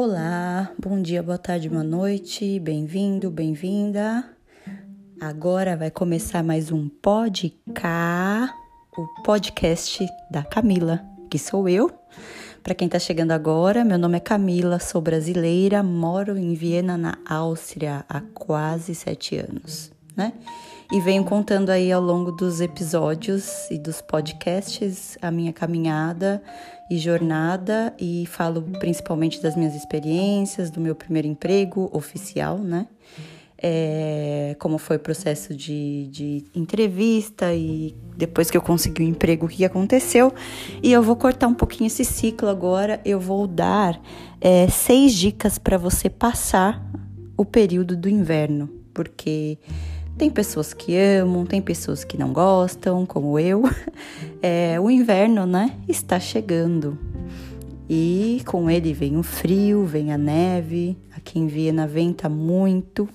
Olá, bom dia, boa tarde, boa noite, bem-vindo, bem-vinda. Agora vai começar mais um podcast, o podcast da Camila, que sou eu. Para quem está chegando agora, meu nome é Camila, sou brasileira, moro em Viena, na Áustria, há quase sete anos, né? E venho contando aí ao longo dos episódios e dos podcasts a minha caminhada e jornada e falo principalmente das minhas experiências, do meu primeiro emprego oficial, né? É, como foi o processo de, de entrevista e depois que eu consegui o emprego, o que aconteceu. E eu vou cortar um pouquinho esse ciclo agora. Eu vou dar é, seis dicas para você passar o período do inverno, porque tem pessoas que amam, tem pessoas que não gostam, como eu. É, o inverno, né, está chegando. E com ele vem o frio, vem a neve, aqui em Viena venta muito.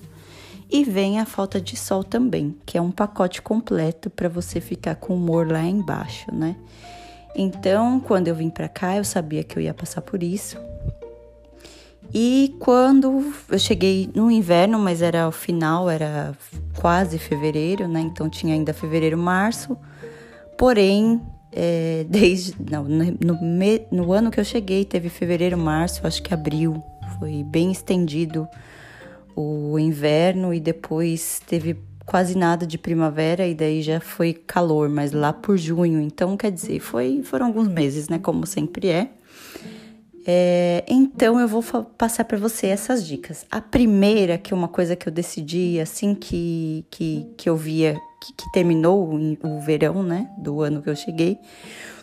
E vem a falta de sol também, que é um pacote completo para você ficar com humor lá embaixo, né? Então, quando eu vim para cá, eu sabia que eu ia passar por isso. E quando eu cheguei no inverno, mas era o final, era quase fevereiro, né? Então tinha ainda fevereiro, março. Porém, é, desde não, no, me, no ano que eu cheguei, teve fevereiro, março, acho que abril. Foi bem estendido o inverno e depois teve quase nada de primavera e daí já foi calor, mas lá por junho. Então, quer dizer, foi, foram alguns meses, né? Como sempre é. É, então eu vou passar para você essas dicas. A primeira, que é uma coisa que eu decidi assim que, que, que eu via que, que terminou o verão, né, do ano que eu cheguei,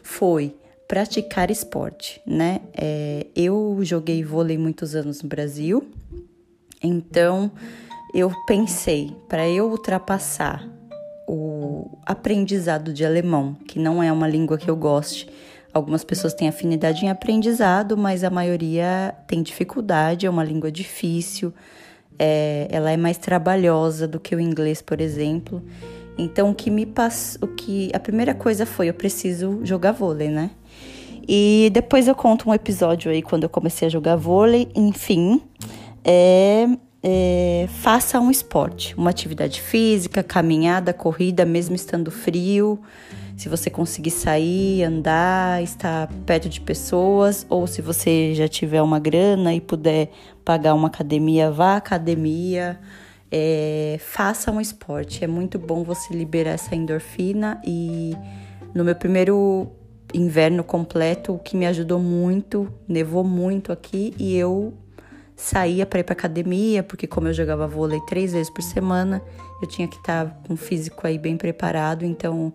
foi praticar esporte, né? É, eu joguei vôlei muitos anos no Brasil, então eu pensei para eu ultrapassar o aprendizado de alemão, que não é uma língua que eu goste Algumas pessoas têm afinidade em aprendizado, mas a maioria tem dificuldade, é uma língua difícil, é, ela é mais trabalhosa do que o inglês, por exemplo. Então, o que me passou, o que a primeira coisa foi eu preciso jogar vôlei, né? E depois eu conto um episódio aí quando eu comecei a jogar vôlei. Enfim, é, é, faça um esporte, uma atividade física, caminhada, corrida, mesmo estando frio se você conseguir sair, andar, estar perto de pessoas, ou se você já tiver uma grana e puder pagar uma academia, vá à academia, é, faça um esporte. É muito bom você liberar essa endorfina e no meu primeiro inverno completo, o que me ajudou muito, nevou muito aqui e eu saía para ir para academia, porque como eu jogava vôlei três vezes por semana, eu tinha que estar com o físico aí bem preparado, então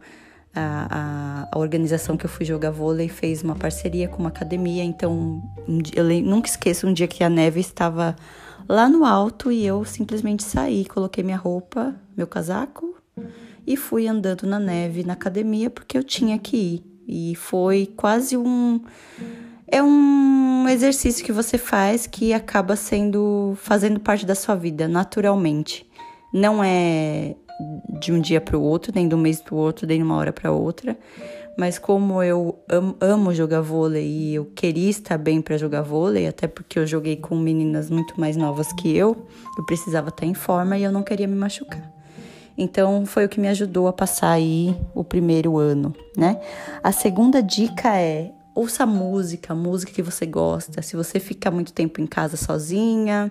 a, a, organização que eu fui jogar vôlei fez uma parceria com uma academia, então um dia, eu nunca esqueço um dia que a neve estava lá no alto e eu simplesmente saí, coloquei minha roupa, meu casaco e fui andando na neve na academia porque eu tinha que ir. E foi quase um é um exercício que você faz que acaba sendo fazendo parte da sua vida naturalmente. Não é de um dia para o outro, nem um mês para o outro, nem de uma hora para outra. Mas como eu amo, amo jogar vôlei e eu queria estar bem para jogar vôlei, até porque eu joguei com meninas muito mais novas que eu, eu precisava estar em forma e eu não queria me machucar. Então foi o que me ajudou a passar aí o primeiro ano, né? A segunda dica é ouça música, música que você gosta. Se você ficar muito tempo em casa sozinha,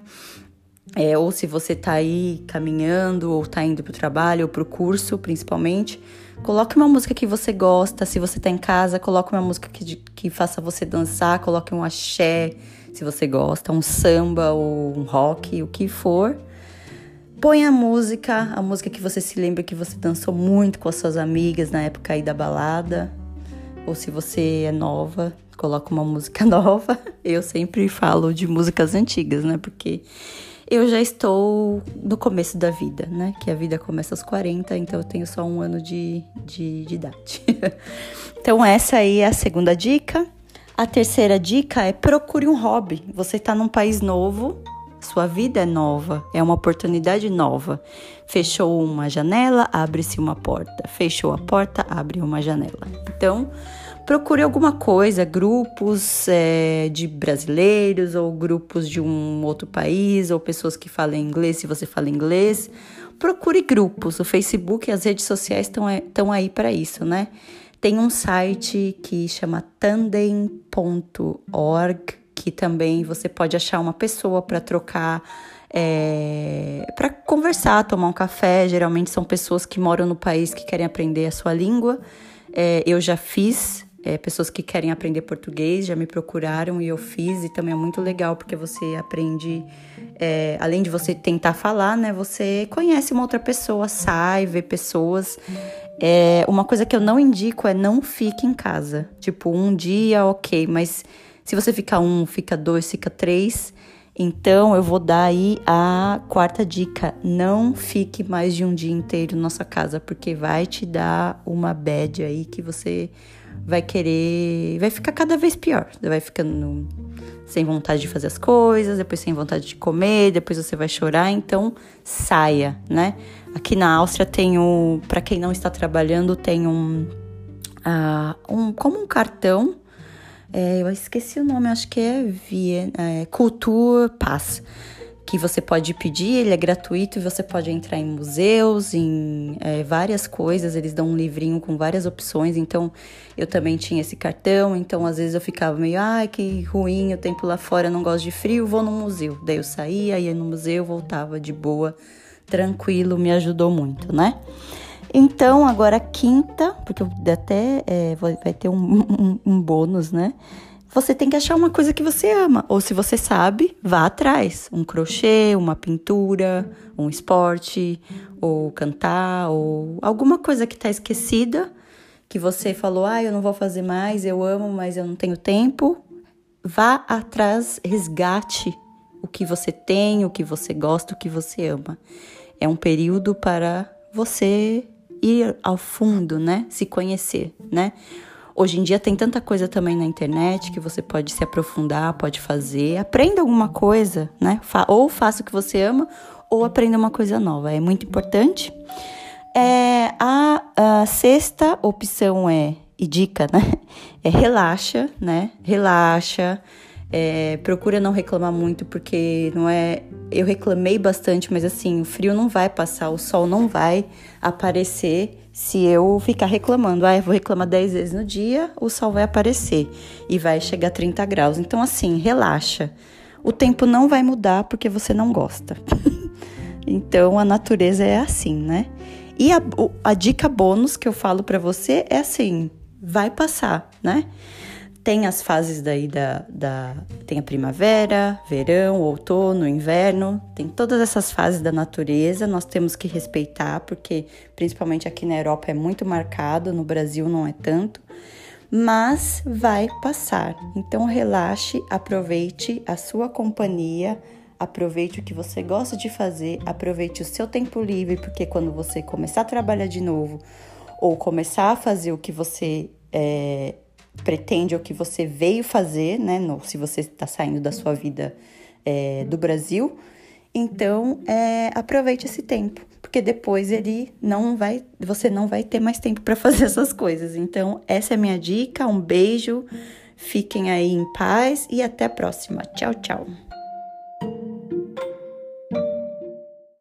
é, ou se você está aí caminhando, ou está indo para o trabalho, ou para o curso, principalmente, coloque uma música que você gosta. Se você está em casa, coloque uma música que, que faça você dançar, coloque um axé, se você gosta, um samba ou um rock, o que for. Põe a música, a música que você se lembra que você dançou muito com as suas amigas na época aí da balada. Ou se você é nova, coloca uma música nova. Eu sempre falo de músicas antigas, né? Porque eu já estou no começo da vida, né? Que a vida começa aos 40, então eu tenho só um ano de, de, de idade. então, essa aí é a segunda dica. A terceira dica é procure um hobby. Você está num país novo, sua vida é nova, é uma oportunidade nova. Fechou uma janela, abre-se uma porta. Fechou a porta, abre uma janela. Então, procure alguma coisa, grupos é, de brasileiros ou grupos de um outro país ou pessoas que falam inglês, se você fala inglês. Procure grupos. O Facebook e as redes sociais estão aí para isso, né? Tem um site que chama tandem.org, que também você pode achar uma pessoa para trocar é, para conversar, tomar um café. Geralmente são pessoas que moram no país que querem aprender a sua língua. É, eu já fiz, é, pessoas que querem aprender português já me procuraram e eu fiz, e também é muito legal porque você aprende, é, além de você tentar falar, né? Você conhece uma outra pessoa, sai, vê pessoas. É, uma coisa que eu não indico é não fique em casa. Tipo, um dia, ok, mas se você ficar um, fica dois, fica três então eu vou dar aí a quarta dica: não fique mais de um dia inteiro na nossa casa, porque vai te dar uma bad aí que você vai querer, vai ficar cada vez pior. Você vai ficando sem vontade de fazer as coisas, depois sem vontade de comer, depois você vai chorar, então saia, né? Aqui na Áustria tem o, para quem não está trabalhando, tem um, uh, um como um cartão é, eu esqueci o nome, acho que é Via, é, Culture Pass, que você pode pedir, ele é gratuito e você pode entrar em museus, em é, várias coisas, eles dão um livrinho com várias opções, então eu também tinha esse cartão, então às vezes eu ficava meio, ai que ruim, o tempo lá fora, não gosto de frio, vou no museu. Daí eu saía, ia no museu, voltava de boa, tranquilo, me ajudou muito, né? Então, agora quinta, porque até é, vai ter um, um, um bônus, né? Você tem que achar uma coisa que você ama. Ou se você sabe, vá atrás. Um crochê, uma pintura, um esporte, ou cantar, ou alguma coisa que está esquecida, que você falou, ah, eu não vou fazer mais, eu amo, mas eu não tenho tempo. Vá atrás, resgate o que você tem, o que você gosta, o que você ama. É um período para você ir ao fundo, né? Se conhecer, né? Hoje em dia tem tanta coisa também na internet que você pode se aprofundar, pode fazer. Aprenda alguma coisa, né? Ou faça o que você ama, ou aprenda uma coisa nova. É muito importante. É, a, a sexta opção é, e dica, né? É relaxa, né? Relaxa. É, procura não reclamar muito, porque não é. Eu reclamei bastante, mas assim, o frio não vai passar, o sol não vai aparecer se eu ficar reclamando. Ah, eu vou reclamar 10 vezes no dia, o sol vai aparecer e vai chegar a 30 graus. Então, assim, relaxa. O tempo não vai mudar porque você não gosta. então, a natureza é assim, né? E a, a dica bônus que eu falo para você é assim: vai passar, né? Tem as fases daí da, da. Tem a primavera, verão, outono, inverno, tem todas essas fases da natureza, nós temos que respeitar, porque principalmente aqui na Europa é muito marcado, no Brasil não é tanto, mas vai passar. Então relaxe, aproveite a sua companhia, aproveite o que você gosta de fazer, aproveite o seu tempo livre, porque quando você começar a trabalhar de novo ou começar a fazer o que você é, pretende ou que você veio fazer, né? No, se você está saindo da sua vida é, do Brasil. Então, é, aproveite esse tempo, porque depois ele não vai, você não vai ter mais tempo para fazer essas coisas. Então, essa é a minha dica. Um beijo, fiquem aí em paz e até a próxima. Tchau, tchau.